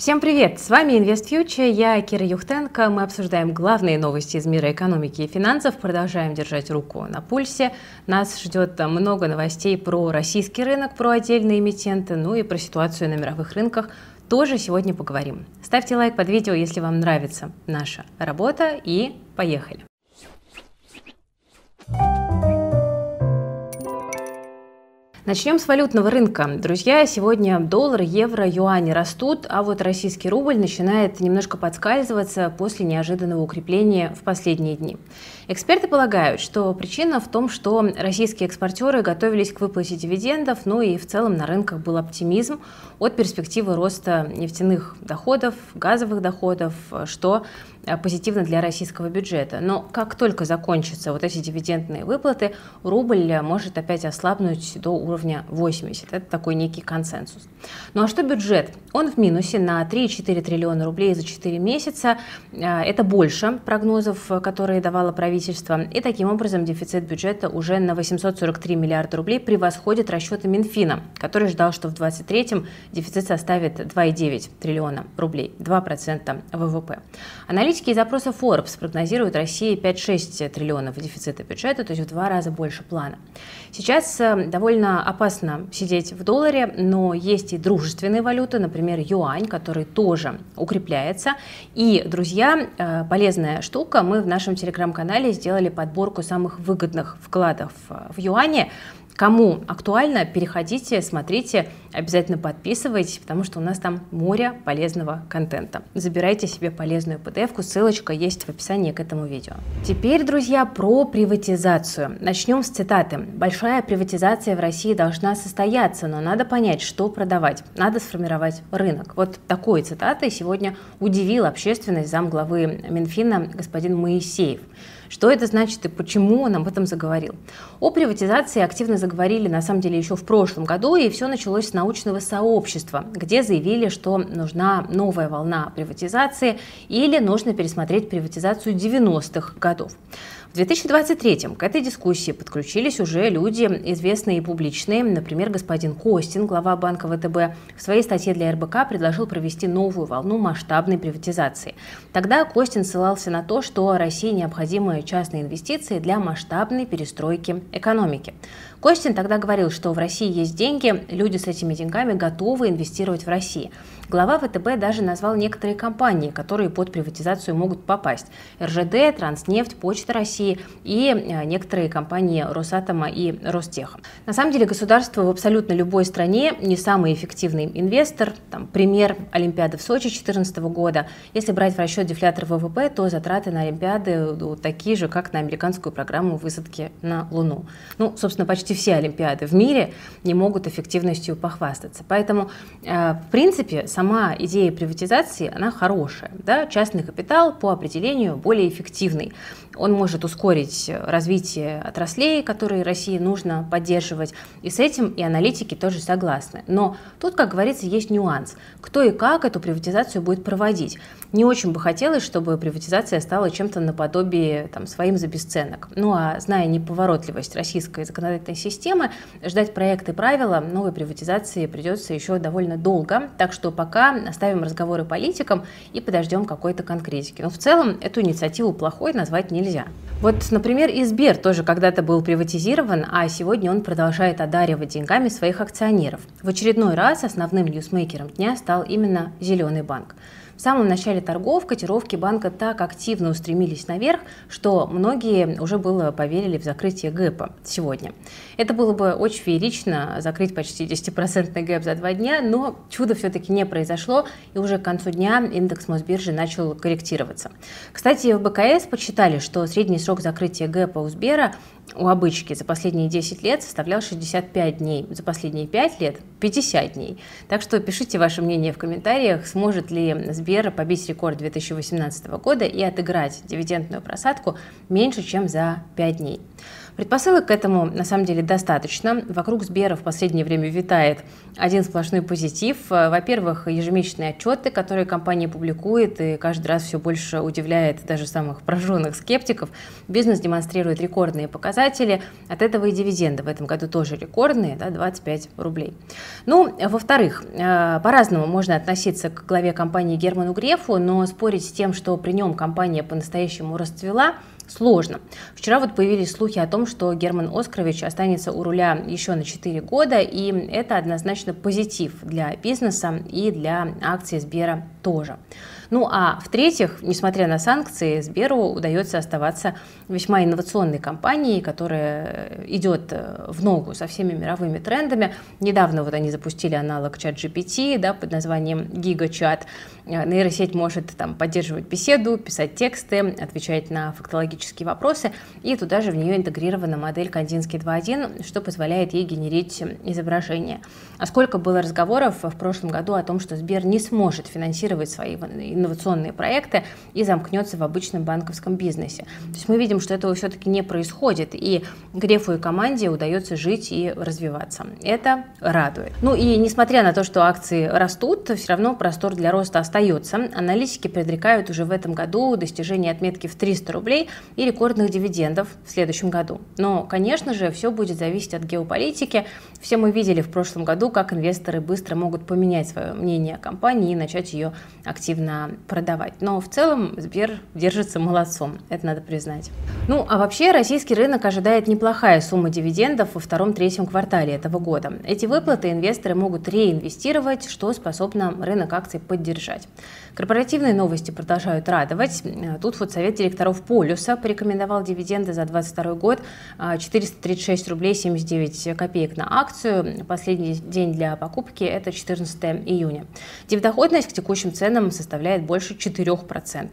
Всем привет! С вами InvestFuture, я Кира Юхтенко. Мы обсуждаем главные новости из мира экономики и финансов, продолжаем держать руку на пульсе. Нас ждет много новостей про российский рынок, про отдельные эмитенты, ну и про ситуацию на мировых рынках тоже сегодня поговорим. Ставьте лайк под видео, если вам нравится наша работа и поехали! Начнем с валютного рынка. Друзья, сегодня доллар, евро, юани растут, а вот российский рубль начинает немножко подскальзываться после неожиданного укрепления в последние дни. Эксперты полагают, что причина в том, что российские экспортеры готовились к выплате дивидендов, ну и в целом на рынках был оптимизм от перспективы роста нефтяных доходов, газовых доходов, что позитивно для российского бюджета. Но как только закончатся вот эти дивидендные выплаты, рубль может опять ослабнуть до уровня 80. Это такой некий консенсус. Ну а что бюджет? Он в минусе на 3,4 триллиона рублей за 4 месяца. Э, это больше прогнозов, которые давало правительство. И таким образом дефицит бюджета уже на 843 миллиарда рублей превосходит расчеты Минфина, который ждал, что в 2023 дефицит составит 2,9 триллиона рублей, 2% ВВП. Аналитики Аналитики из опроса Forbes прогнозируют России 5-6 триллионов дефицита бюджета, то есть в два раза больше плана. Сейчас э, довольно опасно сидеть в долларе, но есть и дружественные валюты, например, юань, который тоже укрепляется. И, друзья, э, полезная штука, мы в нашем телеграм-канале сделали подборку самых выгодных вкладов э, в юане. Кому актуально, переходите, смотрите, обязательно подписывайтесь, потому что у нас там море полезного контента. Забирайте себе полезную PDF-ку, ссылочка есть в описании к этому видео. Теперь, друзья, про приватизацию. Начнем с цитаты. «Большая приватизация в России должна состояться, но надо понять, что продавать. Надо сформировать рынок». Вот такой цитатой сегодня удивил общественность замглавы Минфина господин Моисеев. Что это значит и почему он об этом заговорил? О приватизации активно заговорили на самом деле еще в прошлом году, и все началось с научного сообщества, где заявили, что нужна новая волна приватизации или нужно пересмотреть приватизацию 90-х годов. В 2023 к этой дискуссии подключились уже люди известные и публичные. Например, господин Костин, глава банка ВТБ, в своей статье для РБК предложил провести новую волну масштабной приватизации. Тогда Костин ссылался на то, что России необходимы частные инвестиции для масштабной перестройки экономики. Костин тогда говорил, что в России есть деньги, люди с этими деньгами готовы инвестировать в Россию. Глава ВТБ даже назвал некоторые компании, которые под приватизацию могут попасть. РЖД, Транснефть, Почта России и э, некоторые компании Росатома и Ростеха. На самом деле государство в абсолютно любой стране не самый эффективный инвестор. Там, пример Олимпиады в Сочи 2014 года. Если брать в расчет дефлятор ВВП, то затраты на Олимпиады ну, такие же, как на американскую программу высадки на Луну. Ну, собственно, почти все Олимпиады в мире не могут эффективностью похвастаться. Поэтому, э, в принципе, сама идея приватизации, она хорошая. Да? Частный капитал по определению более эффективный. Он может ускорить развитие отраслей, которые России нужно поддерживать. И с этим и аналитики тоже согласны. Но тут, как говорится, есть нюанс. Кто и как эту приватизацию будет проводить. Не очень бы хотелось, чтобы приватизация стала чем-то наподобие там, своим за бесценок. Ну а зная неповоротливость российской законодательной системы, ждать проекты правила новой приватизации придется еще довольно долго. Так что пока оставим разговоры политикам и подождем какой-то конкретики. Но в целом эту инициативу плохой назвать нельзя. Вот, например, Избер тоже когда-то был приватизирован, а сегодня он продолжает одаривать деньгами своих акционеров. В очередной раз основным ньюсмейкером дня стал именно «Зеленый банк». В самом начале торгов котировки банка так активно устремились наверх, что многие уже было поверили в закрытие гэпа сегодня. Это было бы очень феерично, закрыть почти 10% гэп за два дня, но чудо все-таки не произошло, и уже к концу дня индекс Мосбиржи начал корректироваться. Кстати, в БКС подсчитали, что средний срок закрытия гэпа у Сбера у обычки за последние 10 лет составлял 65 дней, за последние 5 лет 50 дней. Так что пишите ваше мнение в комментариях, сможет ли Сбер побить рекорд 2018 года и отыграть дивидендную просадку меньше, чем за 5 дней. Предпосылок к этому на самом деле достаточно. Вокруг Сбера в последнее время витает один сплошной позитив. Во-первых, ежемесячные отчеты, которые компания публикует, и каждый раз все больше удивляет даже самых прожженных скептиков. Бизнес демонстрирует рекордные показатели. От этого и дивиденды в этом году тоже рекордные, да, 25 рублей. Ну, во-вторых, э, по-разному можно относиться к главе компании Герману Грефу, но спорить с тем, что при нем компания по-настоящему расцвела – сложно. Вчера вот появились слухи о том, что Герман Оскарович останется у руля еще на 4 года, и это однозначно позитив для бизнеса и для акций Сбера тоже. Ну а в-третьих, несмотря на санкции, Сберу удается оставаться весьма инновационной компанией, которая идет э, в ногу со всеми мировыми трендами. Недавно вот они запустили аналог чат GPT да, под названием GigaChat. Э, нейросеть может там поддерживать беседу, писать тексты, отвечать на фактологические вопросы, и туда же в нее интегрирована модель Кандинский 2.1, что позволяет ей генерить изображение. А сколько было разговоров в прошлом году о том, что Сбер не сможет финансировать свои инновационные проекты и замкнется в обычном банковском бизнесе. То есть мы видим, что этого все-таки не происходит, и Грефу и команде удается жить и развиваться. Это радует. Ну и несмотря на то, что акции растут, все равно простор для роста остается. Аналитики предрекают уже в этом году достижение отметки в 300 рублей и рекордных дивидендов в следующем году. Но, конечно же, все будет зависеть от геополитики. Все мы видели в прошлом году, как инвесторы быстро могут поменять свое мнение о компании и начать ее активно продавать. Но в целом Сбер держится молодцом, это надо признать. Ну, а вообще российский рынок ожидает неплохая сумма дивидендов во втором-третьем квартале этого года. Эти выплаты инвесторы могут реинвестировать, что способно рынок акций поддержать. Корпоративные новости продолжают радовать. Тут вот совет директоров Полюса порекомендовал дивиденды за 2022 год 436 а, рублей 79 копеек на акцию. Последний день для покупки – это 14 июня. Дивдоходность к текущим ценам составляет больше 4%.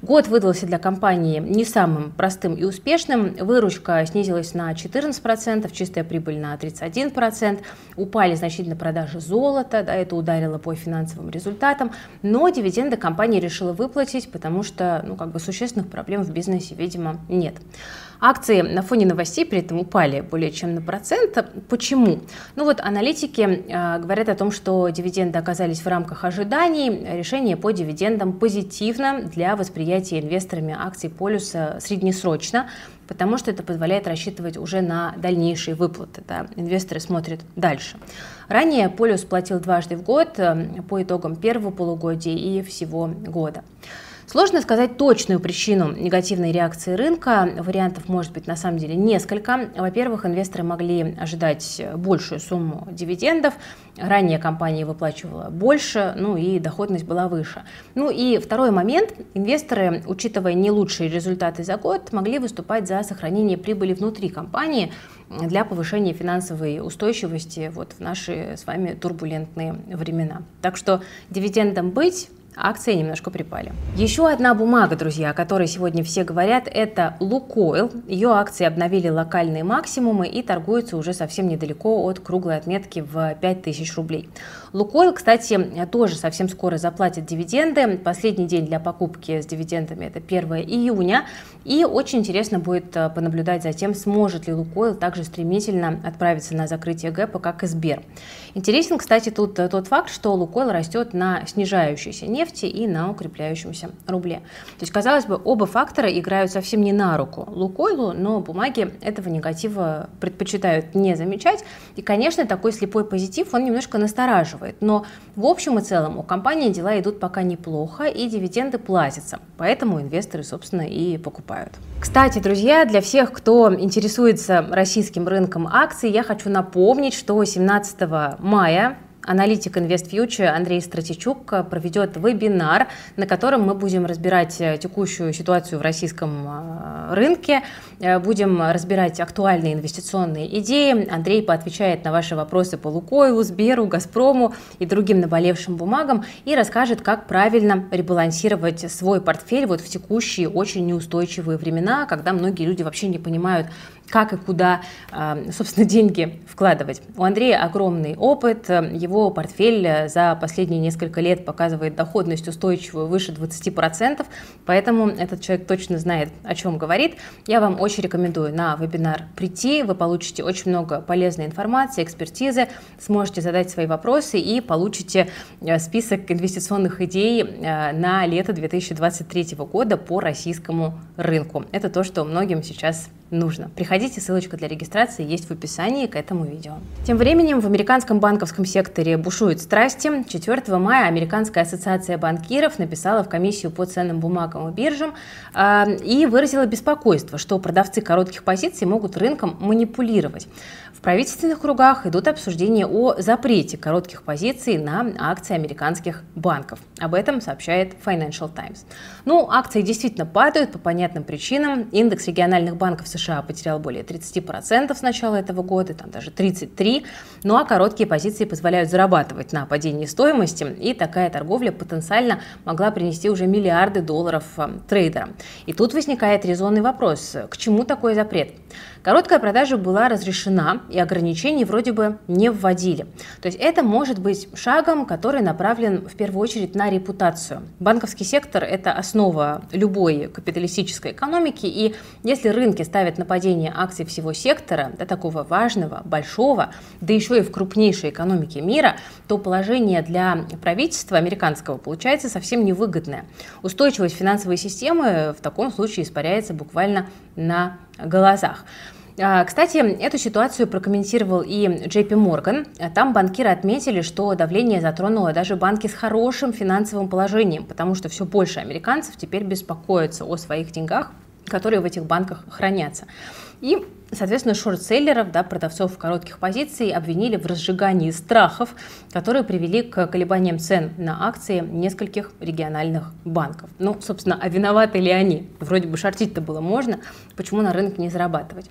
Год выдался для компании не самым простым и успешным. Выручка снизилась на 14%, чистая прибыль на 31%. Упали значительно продажи золота, да, это ударило по финансовым результатам. Но дивиденды компания решила выплатить, потому что ну, как бы существенных проблем в бизнесе, видимо, нет. Акции на фоне новостей при этом упали более чем на процент. Почему? Ну вот аналитики э, говорят о том, что дивиденды оказались в рамках ожиданий. Решение по дивидендам позитивно для восприятия инвесторами акций полюса среднесрочно, потому что это позволяет рассчитывать уже на дальнейшие выплаты. Да. Инвесторы смотрят дальше. Ранее полюс платил дважды в год э, по итогам первого полугодия и всего года. Сложно сказать точную причину негативной реакции рынка. Вариантов может быть на самом деле несколько. Во-первых, инвесторы могли ожидать большую сумму дивидендов. Ранее компания выплачивала больше, ну и доходность была выше. Ну и второй момент. Инвесторы, учитывая не лучшие результаты за год, могли выступать за сохранение прибыли внутри компании для повышения финансовой устойчивости вот в наши с вами турбулентные времена. Так что дивидендам быть, акции немножко припали. Еще одна бумага, друзья, о которой сегодня все говорят, это Лукойл. Ее акции обновили локальные максимумы и торгуются уже совсем недалеко от круглой отметки в 5000 рублей. Лукойл, кстати, тоже совсем скоро заплатит дивиденды. Последний день для покупки с дивидендами это 1 июня. И очень интересно будет э, понаблюдать за тем, сможет ли Лукойл также стремительно отправиться на закрытие гэпа, как и Сбер. Интересен, кстати, тут э, тот факт, что Лукойл растет на снижающейся нефти и на укрепляющемся рубле. То есть, казалось бы, оба фактора играют совсем не на руку Лукойлу, но бумаги этого негатива предпочитают не замечать. И, конечно, такой слепой позитив, он немножко настораживает. Но в общем и целом у компании дела идут пока неплохо, и дивиденды платятся. Поэтому инвесторы, собственно, и покупают. Кстати, друзья, для всех, кто интересуется российским рынком акций, я хочу напомнить, что 17 мая аналитик InvestFuture Андрей Стратичук проведет вебинар, на котором мы будем разбирать э, текущую ситуацию в российском э, рынке, э, будем разбирать актуальные инвестиционные идеи. Андрей поотвечает на ваши вопросы по Лукойлу, Сберу, Газпрому и другим наболевшим бумагам и расскажет, как правильно ребалансировать свой портфель вот в текущие очень неустойчивые времена, когда многие люди вообще не понимают, как и куда, собственно, деньги вкладывать. У Андрея огромный опыт, его портфель за последние несколько лет показывает доходность устойчивую выше 20%, поэтому этот человек точно знает, о чем говорит. Я вам очень рекомендую на вебинар прийти, вы получите очень много полезной информации, экспертизы, сможете задать свои вопросы и получите э, список инвестиционных идей э, на лето 2023 года по российскому рынку. Это то, что многим сейчас нужно. Приходите, ссылочка для регистрации есть в описании к этому видео. Тем временем в американском банковском секторе бушуют страсти. 4 мая Американская ассоциация банкиров написала в комиссию по ценным бумагам и биржам э, и выразила беспокойство, что продавцы коротких позиций могут рынком манипулировать. В правительственных кругах идут обсуждения о запрете коротких позиций на акции американских банков. Об этом сообщает Financial Times. Ну, акции действительно падают по понятным причинам. Индекс региональных банков США потерял более 30% с начала этого года, там даже 33%. Ну а короткие позиции позволяют зарабатывать на падении стоимости, и такая торговля потенциально могла принести уже миллиарды долларов э, трейдерам. И тут возникает резонный вопрос, к чему такой запрет? Короткая продажа была разрешена, и ограничений вроде бы не вводили. То есть это может быть шагом, который направлен в первую очередь на репутацию. Банковский сектор – это основа любой капиталистической экономики, и если рынки ставят на падение акций всего сектора, до такого важного, большого, да еще и в крупнейшей экономике мира, то положение для правительства американского получается совсем невыгодное. Устойчивость финансовой системы в таком случае испаряется буквально на глазах. А, кстати, эту ситуацию прокомментировал и JP Morgan. Там банкиры отметили, что давление затронуло даже банки с хорошим финансовым положением, потому что все больше американцев теперь беспокоятся о своих деньгах, которые в этих банках хранятся. И Соответственно, шортселлеров, да, продавцов коротких позиций обвинили в разжигании страхов, которые привели к колебаниям цен на акции нескольких региональных банков. Ну, собственно, а виноваты ли они? Вроде бы шортить-то было можно, почему на рынке не зарабатывать?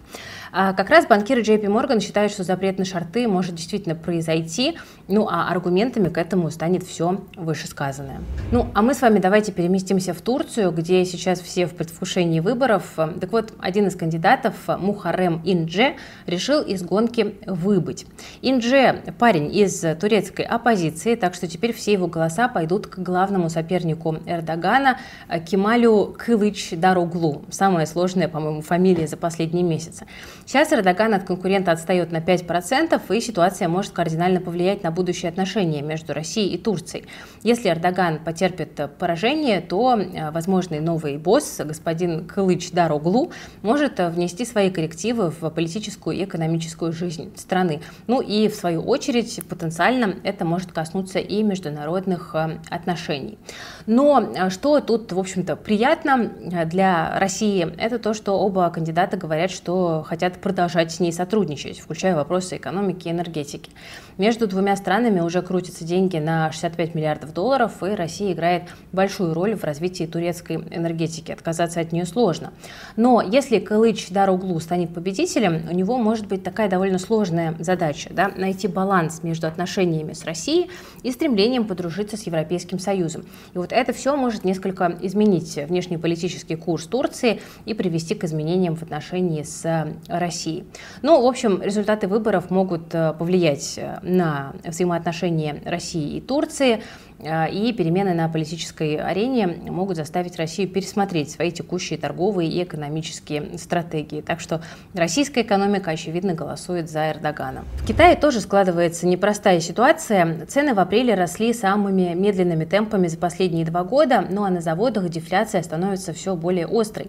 А как раз банкиры JP Morgan считают, что запрет на шорты может действительно произойти, ну а аргументами к этому станет все вышесказанное. Ну, а мы с вами давайте переместимся в Турцию, где сейчас все в предвкушении выборов. Так вот, один из кандидатов, Мухаррем Рустем Индже решил из гонки выбыть. Индже – парень из турецкой оппозиции, так что теперь все его голоса пойдут к главному сопернику Эрдогана Кемалю Кылыч Дароглу. Самая сложная, по-моему, фамилия за последние месяцы. Сейчас Эрдоган от конкурента отстает на 5%, и ситуация может кардинально повлиять на будущие отношения между Россией и Турцией. Если Эрдоган потерпит поражение, то э, возможный новый босс, господин Кылыч Дароглу, может внести свои коррективы перспективы в политическую и экономическую жизнь страны. Ну и в свою очередь потенциально это может коснуться и международных э, отношений. Но э, что тут, в общем-то, приятно э, для России, это то, что оба кандидата говорят, что хотят продолжать с ней сотрудничать, включая вопросы экономики и энергетики. Между двумя странами уже крутятся деньги на 65 миллиардов долларов, и Россия играет большую роль в развитии турецкой энергетики. Отказаться от нее сложно. Но если Кылыч Даруглу станет победителем, победителем, у него может быть такая довольно сложная задача, да, найти баланс между отношениями с Россией и стремлением подружиться с Европейским Союзом. И вот это все может несколько изменить внешнеполитический курс Турции и привести к изменениям в отношении с Россией. Ну, в общем, результаты выборов могут э, повлиять э, на взаимоотношения России и Турции. А, и перемены на политической арене могут заставить Россию пересмотреть свои текущие торговые и экономические стратегии. Так что российская экономика, очевидно, голосует за Эрдогана. В Китае тоже складывается непростая ситуация. Цены в апреле росли самыми медленными темпами за последние два года, ну а на заводах дефляция становится все более острой.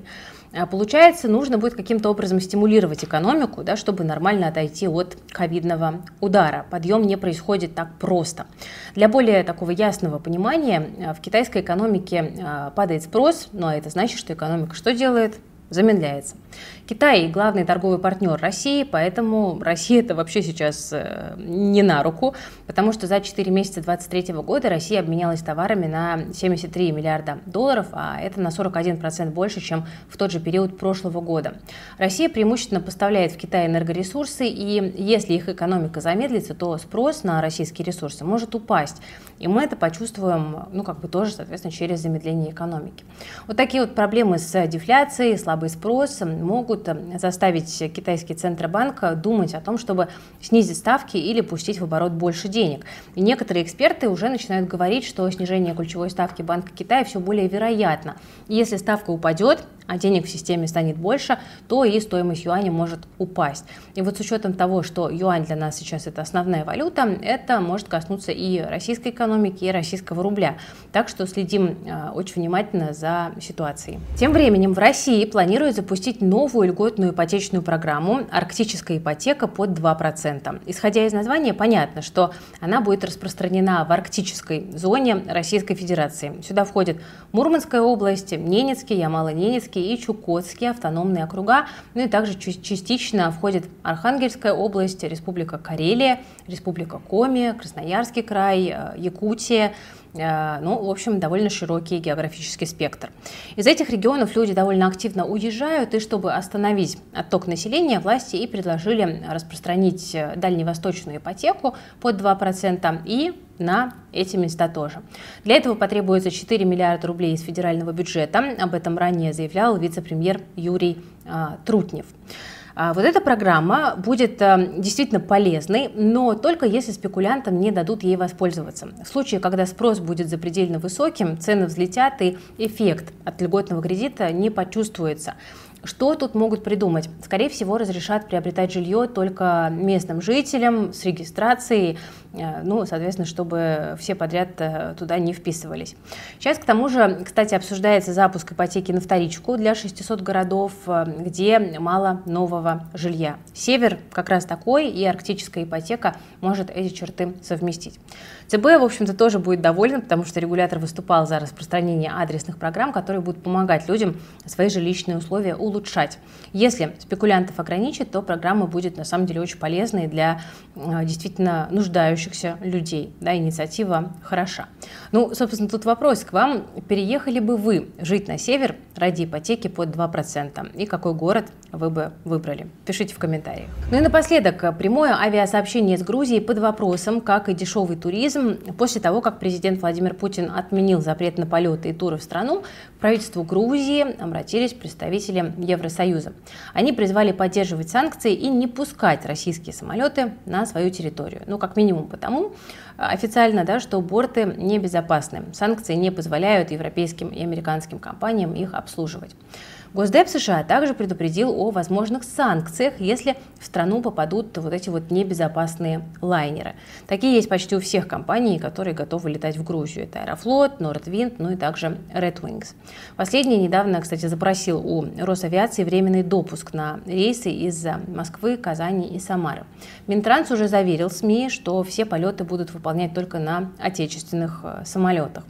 А получается, нужно будет каким-то образом стимулировать экономику, да, чтобы нормально отойти от ковидного удара. Подъем не происходит так просто. Для более такого ясного понимания, э, в китайской экономике э, падает спрос, но это значит, что экономика что делает? Замедляется. Китай – главный торговый партнер России, поэтому Россия это вообще сейчас э, не на руку, потому что за 4 месяца 2023 года Россия обменялась товарами на 73 миллиарда долларов, а это на 41% больше, чем в тот же период прошлого года. Россия преимущественно поставляет в Китай энергоресурсы, и если их экономика замедлится, то спрос на российские ресурсы может упасть. И мы это почувствуем, ну, как бы тоже, соответственно, через замедление экономики. Вот такие вот проблемы с дефляцией, слабостью слабый спрос могут заставить китайский Центробанк думать о том, чтобы снизить ставки или пустить в оборот больше денег. И некоторые эксперты уже начинают говорить, что снижение ключевой ставки Банка Китая все более вероятно. И если ставка упадет, а денег в системе станет больше, то и стоимость юаня может упасть. И вот с учетом того, что юань для нас сейчас это основная валюта, это может коснуться и российской экономики, и российского рубля. Так что следим э, очень внимательно за ситуацией. Тем временем в России планируют запустить новую льготную ипотечную программу «Арктическая ипотека под 2%». Исходя из названия, понятно, что она будет распространена в арктической зоне Российской Федерации. Сюда входят Мурманская область, Ненецкий, Ямало-Ненецкий, Приморские и Чукотские автономные округа, ну и также частично входит Архангельская область, Республика Карелия, Республика Коми, Красноярский край, э, Якутия, ну, в общем, довольно широкий географический спектр. Из этих регионов люди довольно активно уезжают, и чтобы остановить отток населения, власти и предложили распространить э, дальневосточную ипотеку под 2% и на эти места тоже. Для этого потребуется 4 миллиарда рублей из федерального бюджета. Об этом ранее заявлял вице-премьер Юрий а, Трутнев. А вот эта программа будет а, действительно полезной, но только если спекулянтам не дадут ей воспользоваться. В случае, когда спрос будет запредельно высоким, цены взлетят и эффект от льготного кредита не почувствуется. Что тут могут придумать? Скорее всего, разрешат приобретать жилье только местным жителям с регистрацией, э, ну, соответственно, чтобы все подряд э, туда не вписывались. Сейчас, к тому же, кстати, обсуждается запуск ипотеки на вторичку для 600 городов, э, где мало нового жилья. Север как раз такой, и арктическая ипотека может эти черты совместить. ЦБ, в общем-то, тоже будет доволен, потому что регулятор выступал за распространение адресных программ, которые будут помогать людям свои жилищные условия улучшать. Если спекулянтов ограничить, то программа будет на самом деле очень полезной для э, действительно нуждающихся людей. Да, инициатива хороша. Ну, собственно, тут вопрос к вам. Переехали бы вы жить на север ради ипотеки под 2%? И какой город вы бы выбрали? Пишите в комментариях. Ну и напоследок, прямое авиасообщение с Грузией под вопросом, как и дешевый туризм. После того, как президент Владимир Путин отменил запрет на полеты и туры в страну, к правительству Грузии обратились представители Евросоюза. Они призвали поддерживать санкции и не пускать российские самолеты на свою территорию. Ну, как минимум потому, официально, да, что борты небезопасны. Санкции не позволяют европейским и американским компаниям их обслуживать. Госдеп США также предупредил о возможных санкциях, если в страну попадут вот эти вот небезопасные лайнеры. Такие есть почти у всех компаний, которые готовы летать в Грузию. Это Аэрофлот, Nordwind, ну и также Red Wings. Последний недавно, кстати, запросил у Росавиации временный допуск на рейсы из Москвы, Казани и Самары. Минтранс уже заверил СМИ, что все полеты будут выполнять только на отечественных э, самолетах.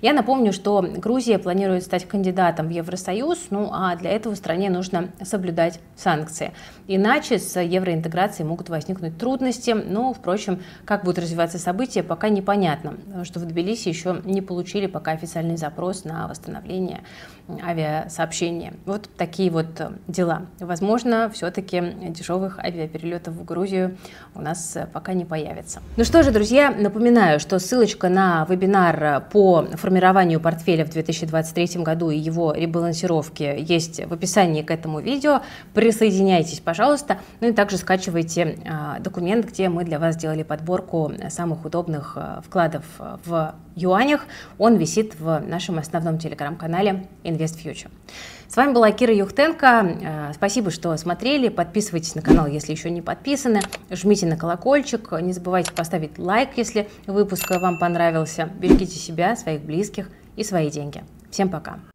Я напомню, что Грузия планирует стать кандидатом в Евросоюз, ну а для этого стране нужно соблюдать санкции. Иначе с евроинтеграцией могут возникнуть трудности, но, впрочем, как будут развиваться события, пока непонятно, потому что в Тбилиси еще не получили пока официальный запрос на восстановление авиасообщения. Вот такие вот дела. Возможно, все-таки дешевых авиаперелетов в Грузию у нас пока не появится. Ну что же, друзья, напоминаю, что ссылочка на вебинар по формированию формированию портфеля в 2023 году и его ребалансировке есть в описании к этому видео. Присоединяйтесь, пожалуйста. Ну и также скачивайте а, документ, где мы для вас сделали подборку самых удобных а, вкладов в юанях. Он висит в нашем основном телеграм-канале InvestFuture. С вами была Кира Юхтенко. А, спасибо, что смотрели. Подписывайтесь на канал, если еще не подписаны. Жмите на колокольчик. Не забывайте поставить лайк, если выпуск вам понравился. Берегите себя, своих близких и свои деньги. Всем пока!